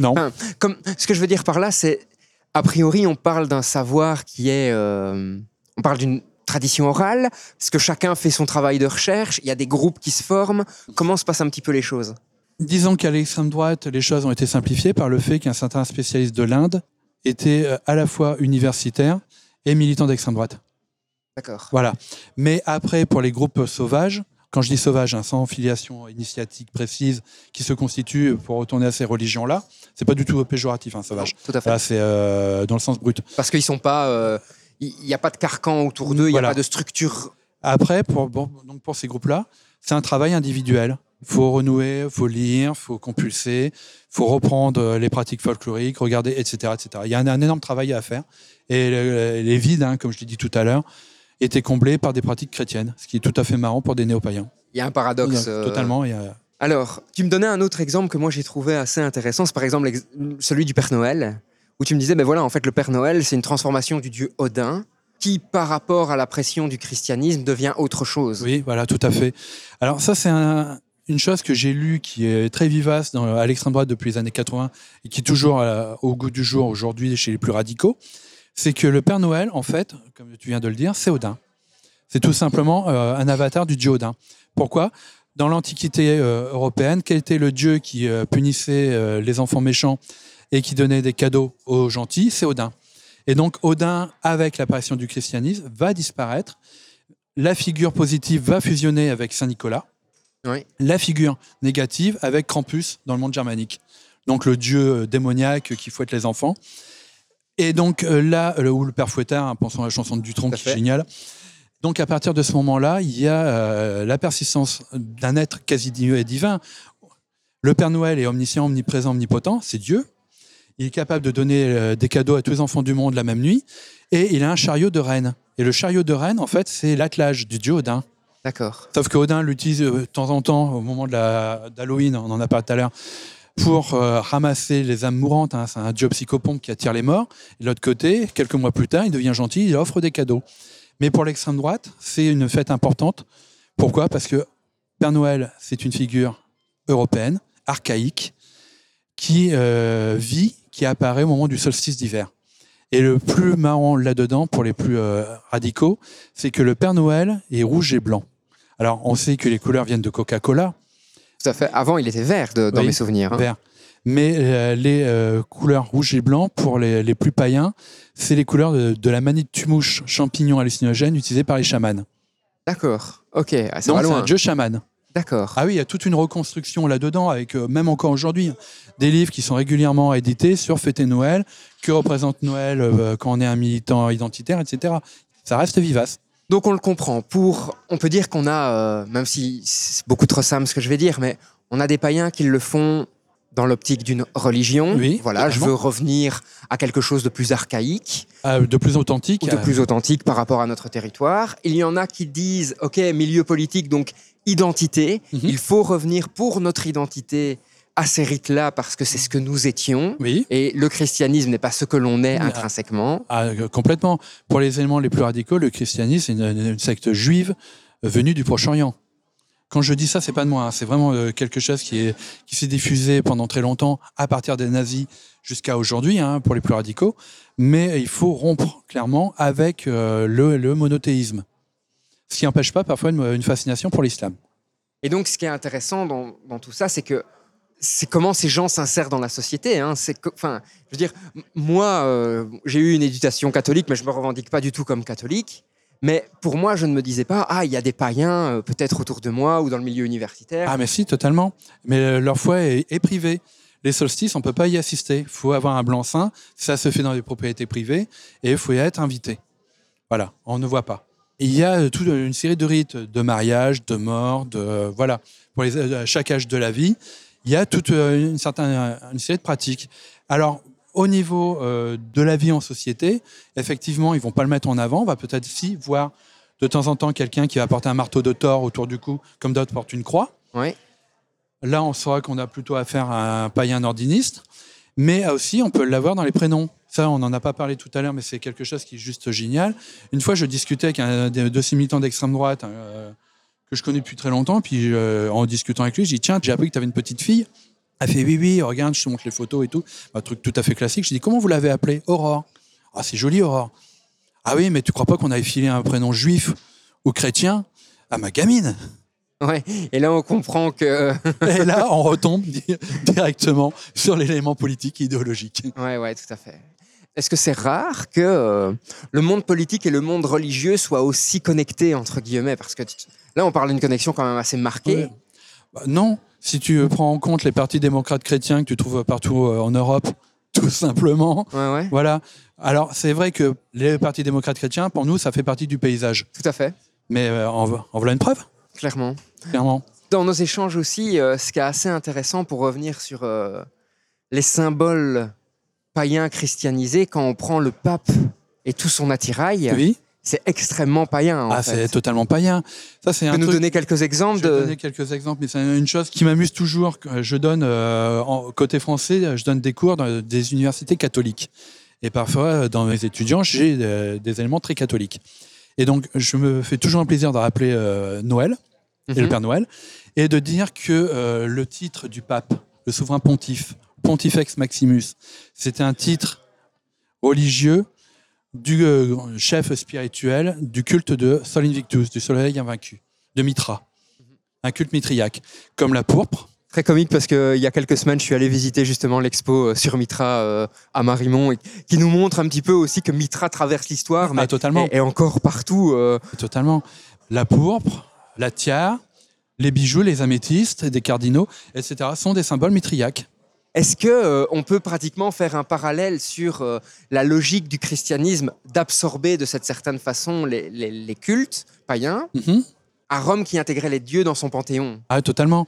Non. Enfin, comme, ce que je veux dire par là, c'est A priori, on parle d'un savoir qui est... euh, on parle d'une tradition orale, parce que chacun fait son travail de recherche, il y a des groupes qui se forment. Comment se passent un petit peu les choses? Disons qu'à l'extrême droite, les choses ont été simplifiées par le fait qu'un certain spécialiste de l'Inde était euh, à la fois universitaire et militant d'extrême droite. D'accord. Voilà. Mais après, pour les groupes sauvages, quand je dis sauvages, hein, sans filiation initiatique précise, qui se constituent pour retourner à ces religions-là, c'est pas du tout péjoratif, un sauvage. Tout à fait. Là, c'est euh, dans le sens brut. Parce qu'ils sont pas... euh, Il n'y a pas de carcan autour d'eux, il n'y Voilà. a pas de structure. Après, pour, bon, donc pour ces groupes-là, c'est un travail individuel. Il faut renouer, il faut lire, il faut compulser, il faut reprendre euh, les pratiques folkloriques, regarder, etc. etc. Il y a un, un énorme travail à faire. Et le- les vides, hein, comme je l'ai dit tout à l'heure, étaient comblés par des pratiques chrétiennes, ce qui est tout à fait marrant pour des néo-païens. Il y a un paradoxe. euh, Totalement. il y a- Alors, tu me donnais un autre exemple que moi j'ai trouvé assez intéressant, c'est par exemple celui du Père Noël, où tu me disais, ben voilà, en fait, le Père Noël, c'est une transformation du dieu Odin, qui, par rapport à la pression du christianisme, devient autre chose. Oui, voilà, tout à fait. Alors ça, c'est un- une chose que j'ai lue qui est très vivace dans, à l'extrême droite depuis les années 80 et qui est toujours euh, au goût du jour aujourd'hui chez les plus radicaux. C'est que le Père Noël, en fait, comme tu viens de le dire, c'est Odin. C'est tout simplement euh, un avatar du dieu Odin. Pourquoi? Dans l'Antiquité euh, européenne, quel était le dieu qui punissait les enfants méchants et qui donnait des cadeaux aux gentils? C'est Odin. Et donc Odin, avec l'apparition du christianisme, va disparaître. La figure positive va fusionner avec Saint Nicolas. Oui. La figure négative avec Krampus dans le monde germanique. Donc le dieu euh, démoniaque qui fouette les enfants. Et donc euh, là, où le père Fouettard, hein, pensons à la chanson de Dutronc qui est géniale. Donc à partir de ce moment-là, il y a euh, la persistance d'un être quasi di- divin. Le Père Noël est omniscient, omniprésent, omnipotent, c'est Dieu. Il est capable de donner euh, des cadeaux à tous les enfants du monde la même nuit. Et il a un chariot de reine. Et le chariot de reine, en fait, c'est l'attelage du dieu Odin. Sauf que Odin l'utilise euh, de temps en temps, au moment d'Halloween, on en a parlé tout à l'heure, pour euh, ramasser les âmes mourantes. hein. C'est un dieu psychopompe qui attire les morts. De l'autre côté, quelques mois plus tard, il devient gentil, il offre des cadeaux. Mais pour l'extrême droite, c'est une fête importante. Pourquoi? Parce que Père Noël, c'est une figure européenne, archaïque, qui euh, vit, qui apparaît au moment du solstice d'hiver. Et le plus marrant là-dedans, pour les plus radicaux, c'est que le Père Noël est rouge et blanc. Alors, on sait que les couleurs viennent de Coca-Cola, Tout à fait. Avant, il était vert de- dans Oui, mes souvenirs. hein. vert. Mais euh, les euh, couleurs rouge et blanc, pour les, les plus païens, c'est les couleurs de, de la manite tumouche champignon hallucinogène utilisée par les chamans. D'accord. Ok. Ah, ça Donc, va c'est loin. un dieu chaman. D'accord. Ah oui, il y a toute une reconstruction là-dedans, avec euh, même encore aujourd'hui, des livres qui sont régulièrement édités sur fêter Noël, que représente Noël euh, quand on est un militant identitaire, etc. Ça reste vivace. Donc on le comprend. Pour, on peut dire qu'on a, euh, même si c'est beaucoup trop simple ce que je vais dire, mais on a des païens qui le font dans l'optique d'une religion. Oui, voilà, je veux revenir à quelque chose de plus archaïque Ah, de plus authentique. ou de euh, plus authentique par rapport à notre territoire. Il y en a qui disent, ok, milieu politique, donc identité. Mhm. Il faut revenir pour notre identité à ces rites-là parce que c'est ce que nous étions. Oui. Et le christianisme n'est pas ce que l'on est intrinsèquement. Ah, euh, complètement. Pour les éléments les plus radicaux, le christianisme, c'est une, une secte juive venue du Proche-Orient. Quand je dis ça, c'est pas de moi, hein, c'est vraiment euh, quelque chose qui est qui s'est diffusé pendant très longtemps, à partir des nazis jusqu'à aujourd'hui, hein, pour les plus radicaux. Mais il faut rompre clairement avec euh, le, le monothéisme, ce qui n'empêche pas parfois une, une fascination pour l'islam. Et donc, ce qui est intéressant dans, dans tout ça, c'est que c'est comment ces gens s'insèrent dans la société. Hein. Enfin, je veux dire, moi, euh, j'ai eu une éducation catholique, mais je me revendique pas du tout comme catholique. Mais pour moi, je ne me disais pas, ah, il y a des païens euh, peut-être autour de moi ou dans le milieu universitaire. Ah mais si, totalement. Mais euh, leur foi est, privée. Les solstices, on peut pas y assister. Il faut avoir un blanc-seing. Ça se fait dans des propriétés privées et il faut y être invité. Voilà, on ne voit pas. Il y a toute une série de rites de mariage, de mort, de voilà, pour à chaque âge de la vie, il y a toute euh, une certaine une série de pratiques. Alors au niveau euh, de la vie en société, effectivement, ils vont pas le mettre en avant. On va peut-être si voir de temps en temps quelqu'un qui va porter un marteau de Thor autour du cou, comme d'autres portent une croix. Ouais. Là, on saura qu'on a plutôt affaire à un païen ordiniste, mais aussi on peut l'avoir dans les prénoms. Ça, on n'en a pas parlé tout à l'heure, mais c'est quelque chose qui est juste génial. Une fois, je discutais avec un de de ces militants d'extrême droite euh, que je connais depuis très longtemps, puis euh, en discutant avec lui, j'ai dit tiens, j'ai appris que tu avais une petite fille. Elle fait oui, oui, regarde, je te montre les photos et tout. Un truc tout à fait classique. Je dis comment vous l'avez appelée? Aurore. Ah, c'est joli, Aurore. Ah oui, mais tu crois pas qu'on avait filé un prénom juif ou chrétien à ma gamine? Ouais. Et là, on comprend que. Et là, on retombe di- directement sur l'élément politique et idéologique. ouais, ouais, tout à fait. Est-ce que c'est rare que euh, le monde politique et le monde religieux soient aussi connectés, entre guillemets? Parce que tu- là, on parle d'une connexion quand même assez marquée. Bah, non, si tu prends en compte les partis démocrates chrétiens que tu trouves partout euh, en Europe, tout simplement. Ouais, ouais, Voilà. Alors, c'est vrai que les partis démocrates chrétiens, pour nous, ça fait partie du paysage. tout à fait, Mais euh, en, vo- en voilà une preuve, clairement. clairement. Dans nos échanges aussi, ce qui est assez intéressant pour revenir sur les symboles païens christianisés, quand on prend le pape et tout son attirail, Oui. c'est extrêmement païen. En Ah, c'est totalement païen. Ça, c'est un peux nous truc. donner quelques exemples Je vais de. donner quelques exemples, mais c'est une chose qui m'amuse toujours. Je donne, euh, en- côté français, je donne des cours dans des universités catholiques. Et parfois, euh, dans mes étudiants, j'ai euh, des éléments très catholiques. Et donc, je me fais toujours un plaisir de rappeler euh, Noël et le Mhm. Père Noël, et de dire que le titre du pape, le souverain pontife, Pontifex Maximus, c'était un titre religieux du euh, chef spirituel du culte de Sol Invictus, du soleil invaincu, de Mitra, un culte mitriaque, comme la pourpre. Très comique parce qu'il y a quelques semaines, je suis allé visiter justement l'expo euh, sur Mitra euh, à Marimont et qui nous montre un petit peu aussi que Mitra traverse l'histoire, mais Ah, totalement. est encore partout. euh, Totalement. La pourpre, la tiare, les bijoux, les améthystes, des cardinaux, etc. sont des symboles mitriaques. Est-ce que euh, on peut pratiquement faire un parallèle sur euh, la logique du christianisme d'absorber de cette certaine façon les, les- les cultes païens Mhm. à Rome qui intégrait les dieux dans son panthéon? Ah, totalement.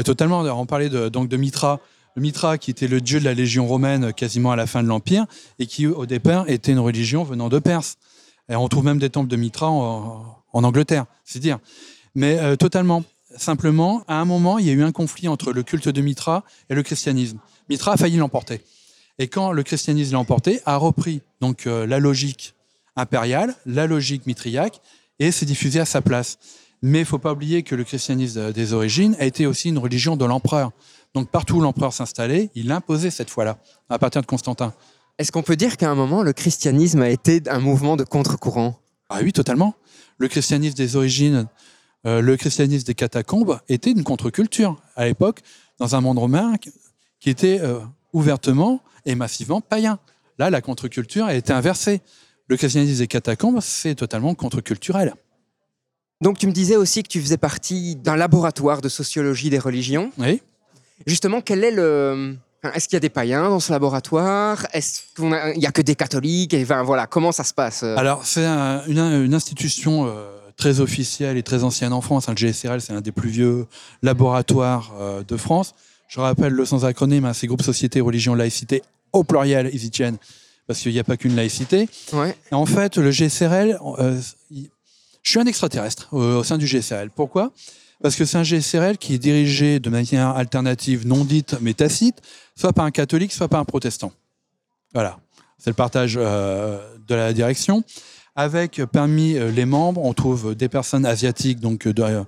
Euh, Totalement. On parlait de, donc de Mitra. Le Mitra, qui était le dieu de la Légion romaine quasiment à la fin de l'Empire, et qui, au départ, était une religion venant de Perse. Et on trouve même des temples de Mitra en, en Angleterre, c'est dire. Mais totalement. Simplement, à un moment, il y a eu un conflit entre le culte de Mitra et le christianisme. Mitra a failli l'emporter. Et quand le christianisme l'a emporté, a repris donc euh, la logique impériale, la logique mitriaque, et s'est diffusé à sa place. Mais il faut pas oublier que le christianisme euh, des origines a été aussi une religion de l'empereur. Donc partout où l'empereur s'installait, il l'imposait cette fois-là, à partir de Constantin. Est-ce qu'on peut dire qu'à un moment, le christianisme a été un mouvement de contre-courant? Ah oui, totalement. Le christianisme des origines, euh, le christianisme des catacombes était une contre-culture à l'époque, dans un monde romain qui- était euh, ouvertement et massivement païen. Là, la contre-culture a été inversée. Le christianisme des catacombes, c'est totalement contre-culturel. Donc tu me disais aussi que tu faisais partie d'un laboratoire de sociologie des religions. Oui. Justement, quel est le... Est-ce qu'il y a des païens dans ce laboratoire? Est-ce qu'il n'y a que des catholiques? Et enfin, voilà, comment ça se passe euh? Alors, c'est un- une, une institution euh, très officielle et très ancienne en France. hein. Le GSRL, c'est un des plus vieux laboratoires euh, de France. Je rappelle le sans acronyme, hein, c'est groupe Société, Religion, Laïcité, au pluriel, ils y tiennent, parce qu'il n'y a pas qu'une laïcité. Ouais. Et en fait, le GSRL, euh, je suis un extraterrestre euh, au sein du GSRL. Pourquoi? Parce que c'est un GSRL qui est dirigé de manière alternative, non dite, mais tacite, soit par un catholique, soit par un protestant. Voilà, c'est le partage euh, de la direction. Avec euh, parmi euh, les membres, on trouve des personnes asiatiques, donc euh, de-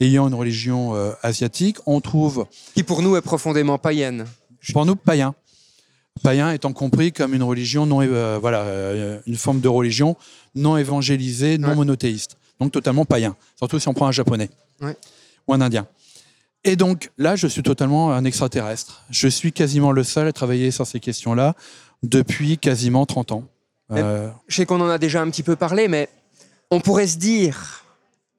ayant une religion euh, asiatique. On trouve Qui pour nous est profondément païenne. pour nous, païen. Païen étant compris comme une religion non, euh, voilà, euh, une forme de religion non évangélisée, non Ouais. monothéiste. Donc totalement païen. Surtout si on prend un japonais Ouais. ou un indien. Et donc là, je suis totalement un extraterrestre. Je suis quasiment le seul à travailler sur ces questions-là depuis quasiment 30 ans. Euh, Je sais qu'on en a déjà un petit peu parlé, mais on pourrait se dire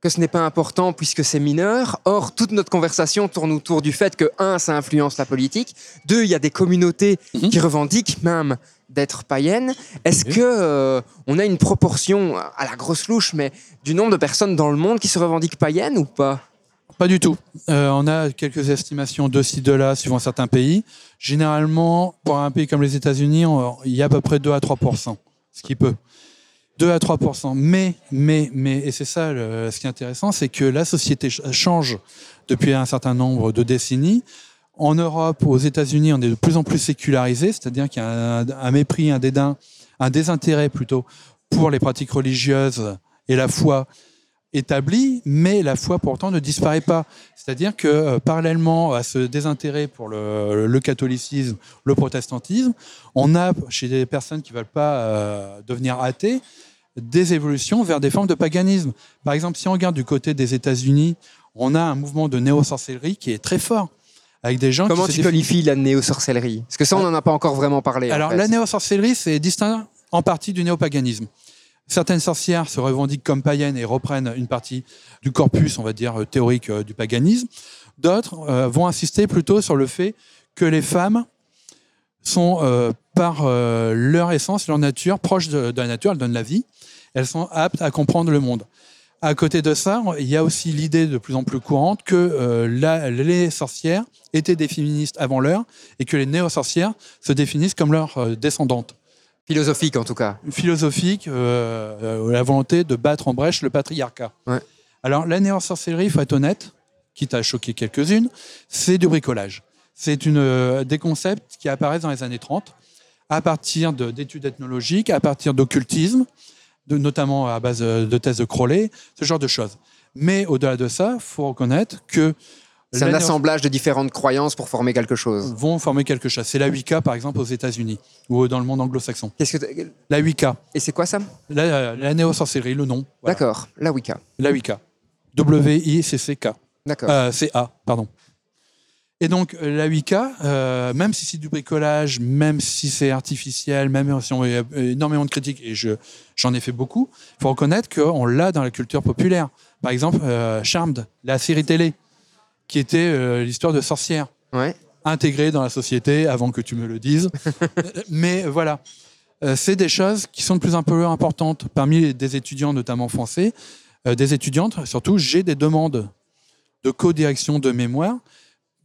que ce n'est pas important puisque c'est mineur. Or, toute notre conversation tourne autour du fait que, un, ça influence la politique. Deux, il y a des communautés Mhm. qui revendiquent même d'être païennes. Est-ce Oui. que euh, on a une proportion à la grosse louche, mais du nombre de personnes dans le monde qui se revendiquent païennes ou pas? Pas du tout. Euh, on a quelques estimations de ci, de là, suivant certains pays. Généralement, pour un pays comme les États-Unis, il y a à peu près 2 à 3 ce qui peut. 2 à 3% Mais, mais, mais, et c'est ça ce qui est intéressant, c'est que la société ch- change depuis un certain nombre de décennies. En Europe, aux États-Unis, on est de plus en plus sécularisé, c'est-à-dire qu'il y a un mépris, un dédain, un désintérêt plutôt pour les pratiques religieuses et la foi établie, mais la foi pourtant ne disparaît pas. C'est-à-dire que euh, parallèlement à ce désintérêt pour le, le catholicisme, le protestantisme, on a chez des personnes qui ne veulent pas euh, devenir athées des évolutions vers des formes de paganisme. Par exemple, si on regarde du côté des États-Unis, on a un mouvement de néo-sorcellerie qui est très fort. Avec des gens Comment qui tu qualifies la néo-sorcellerie? Parce que ça, on n'en a pas encore vraiment parlé. en alors, fait. la néo-sorcellerie, c'est distinct en partie du néopaganisme. Certaines sorcières se revendiquent comme païennes et reprennent une partie du corpus, on va dire, euh, théorique euh, du paganisme. D'autres euh, vont insister plutôt sur le fait que les femmes sont, par leur essence, leur nature, proches de, la nature, elles donnent la vie, elles sont aptes à comprendre le monde. À côté de ça, il y a aussi l'idée de plus en plus courante que les sorcières étaient des féministes avant l'heure et que les néo-sorcières se définissent comme leurs descendantes Philosophique, en tout cas. philosophique, euh, euh, la volonté de battre en brèche le patriarcat. Ouais. Alors, la néo-sorcellerie, il faut être honnête, quitte à choquer quelques-unes, c'est du bricolage. C'est une, euh, des concepts qui apparaissent dans les années 30, à partir de- d'études ethnologiques, à partir d'occultisme, de- notamment à base de thèses de Crowley, ce genre de choses. Mais au-delà de ça, il faut reconnaître que C'est un assemblage de différentes croyances pour former quelque chose. vont former quelque chose. C'est la Wicca, par exemple, aux États-Unis ou dans le monde anglo-saxon. Qu'est-ce que La Wicca, Et c'est quoi ça? La, la néo-sorcellerie, le nom. Voilà. D'accord, la Wicca. La Wicca. W-I-C-C-K. D'accord. Euh, C-A, pardon. Et donc, euh, la Wicca, euh, même si c'est du bricolage, même si c'est artificiel, même si on a énormément de critiques, et je, j'en ai fait beaucoup, il faut reconnaître qu'on l'a dans la culture populaire. Par exemple, euh, Charmed, la série télé, qui était euh, l'histoire de sorcières Ouais. intégrées dans la société avant que tu me le dises. Mais voilà, Euh, c'est des choses qui sont de plus en plus importantes. Parmi des étudiants, notamment français, euh, des étudiantes, surtout, j'ai des demandes de co-direction de mémoire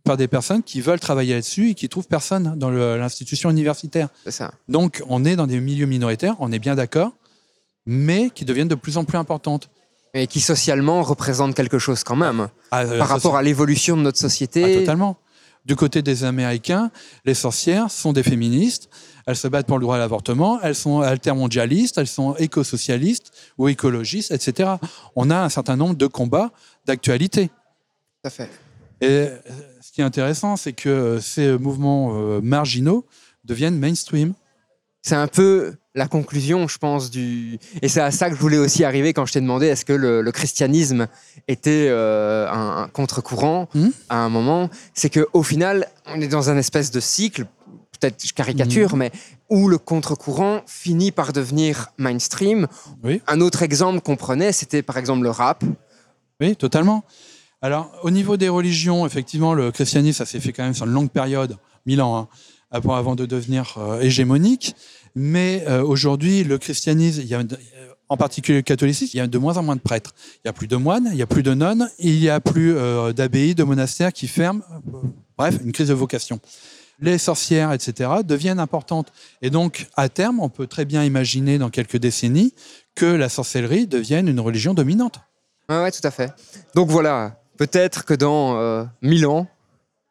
par des personnes qui veulent travailler là-dessus et qui trouvent personne dans l'institution universitaire. Ça. Donc, on est dans des milieux minoritaires, on est bien d'accord, mais qui deviennent de plus en plus importantes. Et qui socialement représente quelque chose quand même. Ah, euh, Par rapport à l'évolution de notre Ah, société. totalement. Du côté des Américains, les sorcières sont des féministes. Elles se battent pour le droit à l'avortement. Elles sont altermondialistes. Elles sont écosocialistes ou écologistes, etc. On a un certain nombre de combats d'actualité. Tout à fait. Et euh, ce qui est intéressant, c'est que euh, ces mouvements marginaux deviennent mainstream. C'est un peu la conclusion, je pense, du. Et c'est à ça que je voulais aussi arriver quand je t'ai demandé est-ce que le, le christianisme était euh, un, un contre-courant Mhm. à un moment. C'est qu'au final, on est dans un espèce de cycle, peut-être je caricature, mais où le contre-courant finit par devenir mainstream. Oui. Un autre exemple qu'on prenait, c'était par exemple le rap. Oui, totalement. Alors, au niveau des religions, effectivement, le christianisme, ça s'est fait quand même sur une longue période, mille ans, hein, avant de devenir euh, hégémonique. Mais euh, aujourd'hui, le christianisme, en particulier le catholicisme, il y a de moins en moins de prêtres. Il n'y a plus de moines, il n'y a plus de nonnes, il n'y a plus euh, d'abbayes, de monastères qui ferment. Bref, une crise de vocation. Les sorcières, etc., deviennent importantes. Et donc, à terme, on peut très bien imaginer dans quelques décennies que la sorcellerie devienne une religion dominante. Ouais, ouais, tout à fait. Donc voilà, peut-être que dans euh, 1000 ans,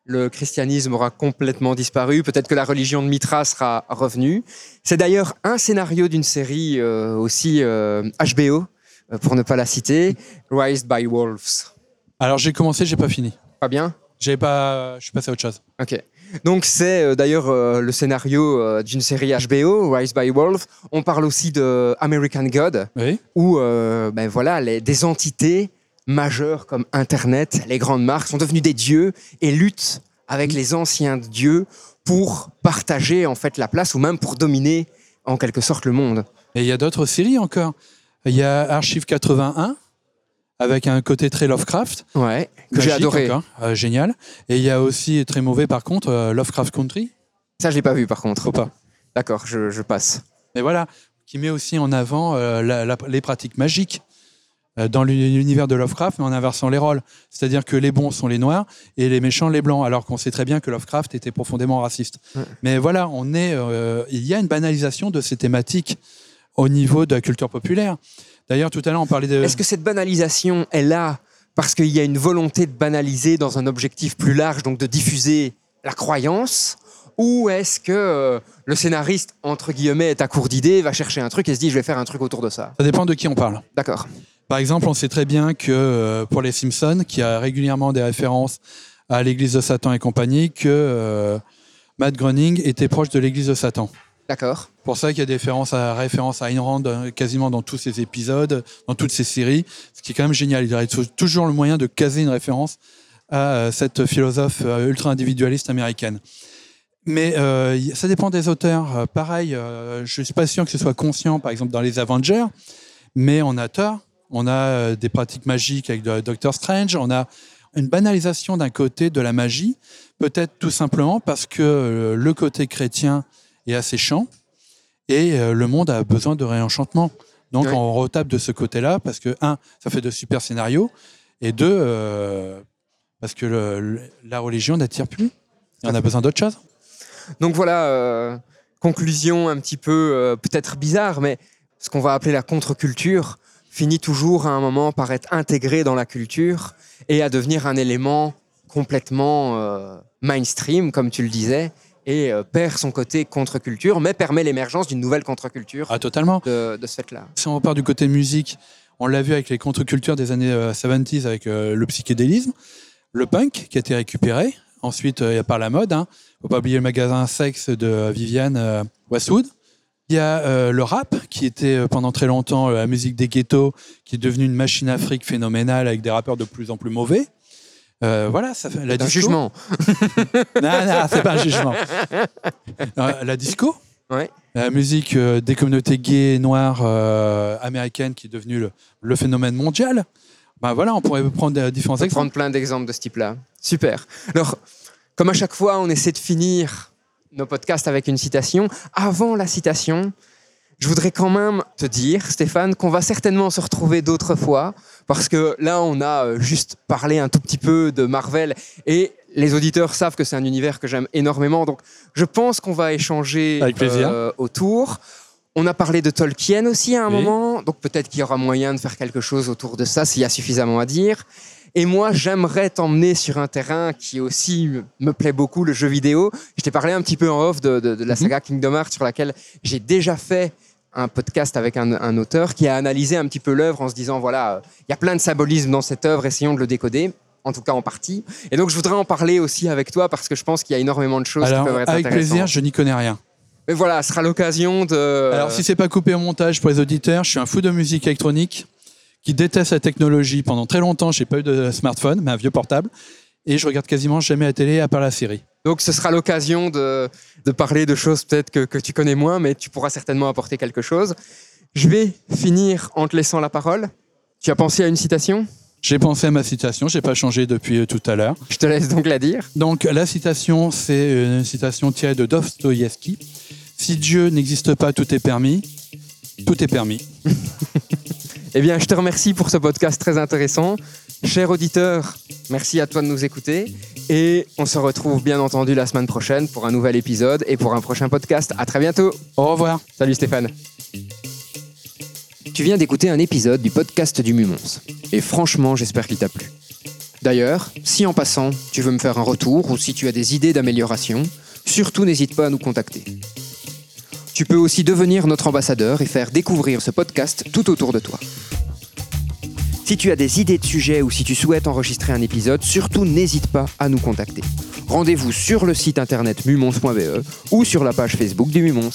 le christianisme aura complètement disparu. Peut-être que la religion de Mitra sera revenue. C'est d'ailleurs un scénario d'une série euh, aussi euh, HBO, euh, pour ne pas la citer, Raised by Wolves. Alors, j'ai commencé, j'ai pas fini. Pas bien? J'ai pas, je suis passé à autre chose. Ok. Donc c'est euh, d'ailleurs euh, le scénario euh, d'une série HBO, Rise by Wolves. On parle aussi de American God, Oui. où euh, ben voilà, les- des entités majeures comme Internet, les grandes marques sont devenues des dieux et luttent avec les anciens dieux pour partager en fait la place ou même pour dominer en quelque sorte le monde. Et il y a d'autres séries encore. Il y a Archive 81 avec un côté très Lovecraft. Ouais, que j'ai adoré. euh, génial. Et il y a aussi très mauvais par contre euh, Lovecraft Country. Ça, je l'ai pas vu par contre. Faut pas. D'accord, je, je passe. Et voilà, qui met aussi en avant euh, la- la- les pratiques magiques dans l'univers de Lovecraft, mais en inversant les rôles. C'est-à-dire que les bons sont les noirs et les méchants les blancs, alors qu'on sait très bien que Lovecraft était profondément raciste. Ouais. Mais voilà, on est, euh, il y a une banalisation de ces thématiques au niveau de la culture populaire. D'ailleurs, tout à l'heure, on parlait de... Est-ce que cette banalisation est là parce qu'il y a une volonté de banaliser dans un objectif plus large, donc de diffuser la croyance ou est-ce que euh, le scénariste, entre guillemets, est à court d'idées, va chercher un truc et se dit je vais faire un truc autour de ça? Ça dépend de qui on parle. D'accord. Par exemple, on sait très bien que euh, pour les Simpsons, qui a régulièrement des références à l'Église de Satan et compagnie, que euh, Matt Groening était proche de l'Église de Satan. D'accord. Pour ça qu'il y a des références à, références à Ayn Rand euh, quasiment dans tous ses épisodes, dans toutes ses séries, ce qui est quand même génial. Il a toujours le moyen de caser une référence à cette philosophe ultra-individualiste américaine. Mais euh, y- ça dépend des auteurs. Pareil, euh, je suis pas sûr que ce soit conscient, par exemple dans les Avengers, mais on a tort. On a euh, des pratiques magiques avec Doctor Strange. On a une banalisation d'un côté de la magie, peut-être tout simplement parce que euh, le côté chrétien est asséchant et euh, le monde a besoin de réenchantement. Donc on retape de ce côté-là parce que, un, ça fait de super scénarios, et deux, euh, parce que le- le- la religion n'attire plus. Et on a besoin d'autre chose. Donc voilà, euh, conclusion un petit peu euh, peut-être bizarre, mais ce qu'on va appeler la contre-culture finit toujours à un moment par être intégré dans la culture et à devenir un élément complètement euh, mainstream, comme tu le disais, et euh, perd son côté contre-culture, mais permet l'émergence d'une nouvelle contre-culture Ah, totalement. de, de ce fait-là. Si on repart du côté musique, on l'a vu avec les contre-cultures des années euh, 70 avec euh, le psychédélisme, le punk qui a été récupéré. Ensuite, euh, il y a par la mode. Hein. Faut pas oublier le magasin Sex de Viviane euh, Westwood. Il y a euh, le rap qui était euh, pendant très longtemps euh, la musique des ghettos, qui est devenue une machine afrique phénoménale avec des rappeurs de plus en plus mauvais. Euh, voilà, ça fait la Un disco. jugement. Non, non, c'est pas un jugement. La disco, Ouais. la musique euh, des communautés gays, noires, euh, américaines, qui est devenue le, le phénomène mondial. Ben voilà, on pourrait prendre euh, différents On peut exemples. prendre plein d'exemples de ce type-là. Super. Alors, comme à chaque fois, on essaie de finir nos podcasts avec une citation. Avant la citation, je voudrais quand même te dire, Stéphane, qu'on va certainement se retrouver d'autres fois, parce que là, on a euh, juste parlé un tout petit peu de Marvel, et les auditeurs savent que c'est un univers que j'aime énormément, donc je pense qu'on va échanger Avec euh, autour. On a parlé de Tolkien aussi à un Oui. moment, donc peut-être qu'il y aura moyen de faire quelque chose autour de ça s'il y a suffisamment à dire. Et moi, j'aimerais t'emmener sur un terrain qui aussi me plaît beaucoup, le jeu vidéo. Je t'ai parlé un petit peu en off de, de- de la saga Kingdom Hearts sur laquelle j'ai déjà fait un podcast avec un, un auteur qui a analysé un petit peu l'œuvre en se disant, voilà, euh, il y a plein de symbolisme dans cette œuvre, essayons de le décoder. En tout cas, en partie. Et donc, je voudrais en parler aussi avec toi parce que je pense qu'il y a énormément de choses Alors, qui peuvent être avec plaisir, je n'y connais rien. Mais voilà, ce sera l'occasion de. Alors, si c'est pas coupé au montage pour les auditeurs, je suis un fou de musique électronique qui déteste la technologie. Pendant très longtemps, j'ai pas eu de smartphone, mais un vieux portable. Et je regarde quasiment jamais la télé à part la série. Donc ce sera l'occasion de, de parler de choses peut-être que, que tu connais moins, mais tu pourras certainement apporter quelque chose. Je vais finir en te laissant la parole. Tu as pensé à une citation? J'ai pensé à ma citation, j'ai pas changé depuis euh, tout à l'heure. Je te laisse donc la dire. Donc la citation, c'est une citation tirée de Dostoïevski. Si Dieu n'existe pas, tout est permis. Tout est permis. Eh bien, je te remercie pour ce podcast très intéressant. Cher auditeur, merci à toi de nous écouter. Et on se retrouve bien entendu la semaine prochaine pour un nouvel épisode et pour un prochain podcast. À très bientôt. Au revoir. Salut Stéphane. Tu viens d'écouter un épisode du podcast du Mumons. Et franchement, j'espère qu'il t'a plu. D'ailleurs, si en passant, tu veux me faire un retour ou si tu as des idées d'amélioration, surtout n'hésite pas à nous contacter. Tu peux aussi devenir notre ambassadeur et faire découvrir ce podcast tout autour de toi. Si tu as des idées de sujets ou si tu souhaites enregistrer un épisode, surtout n'hésite pas à nous contacter. Rendez-vous sur le site internet mumons.be ou sur la page Facebook du Mumons.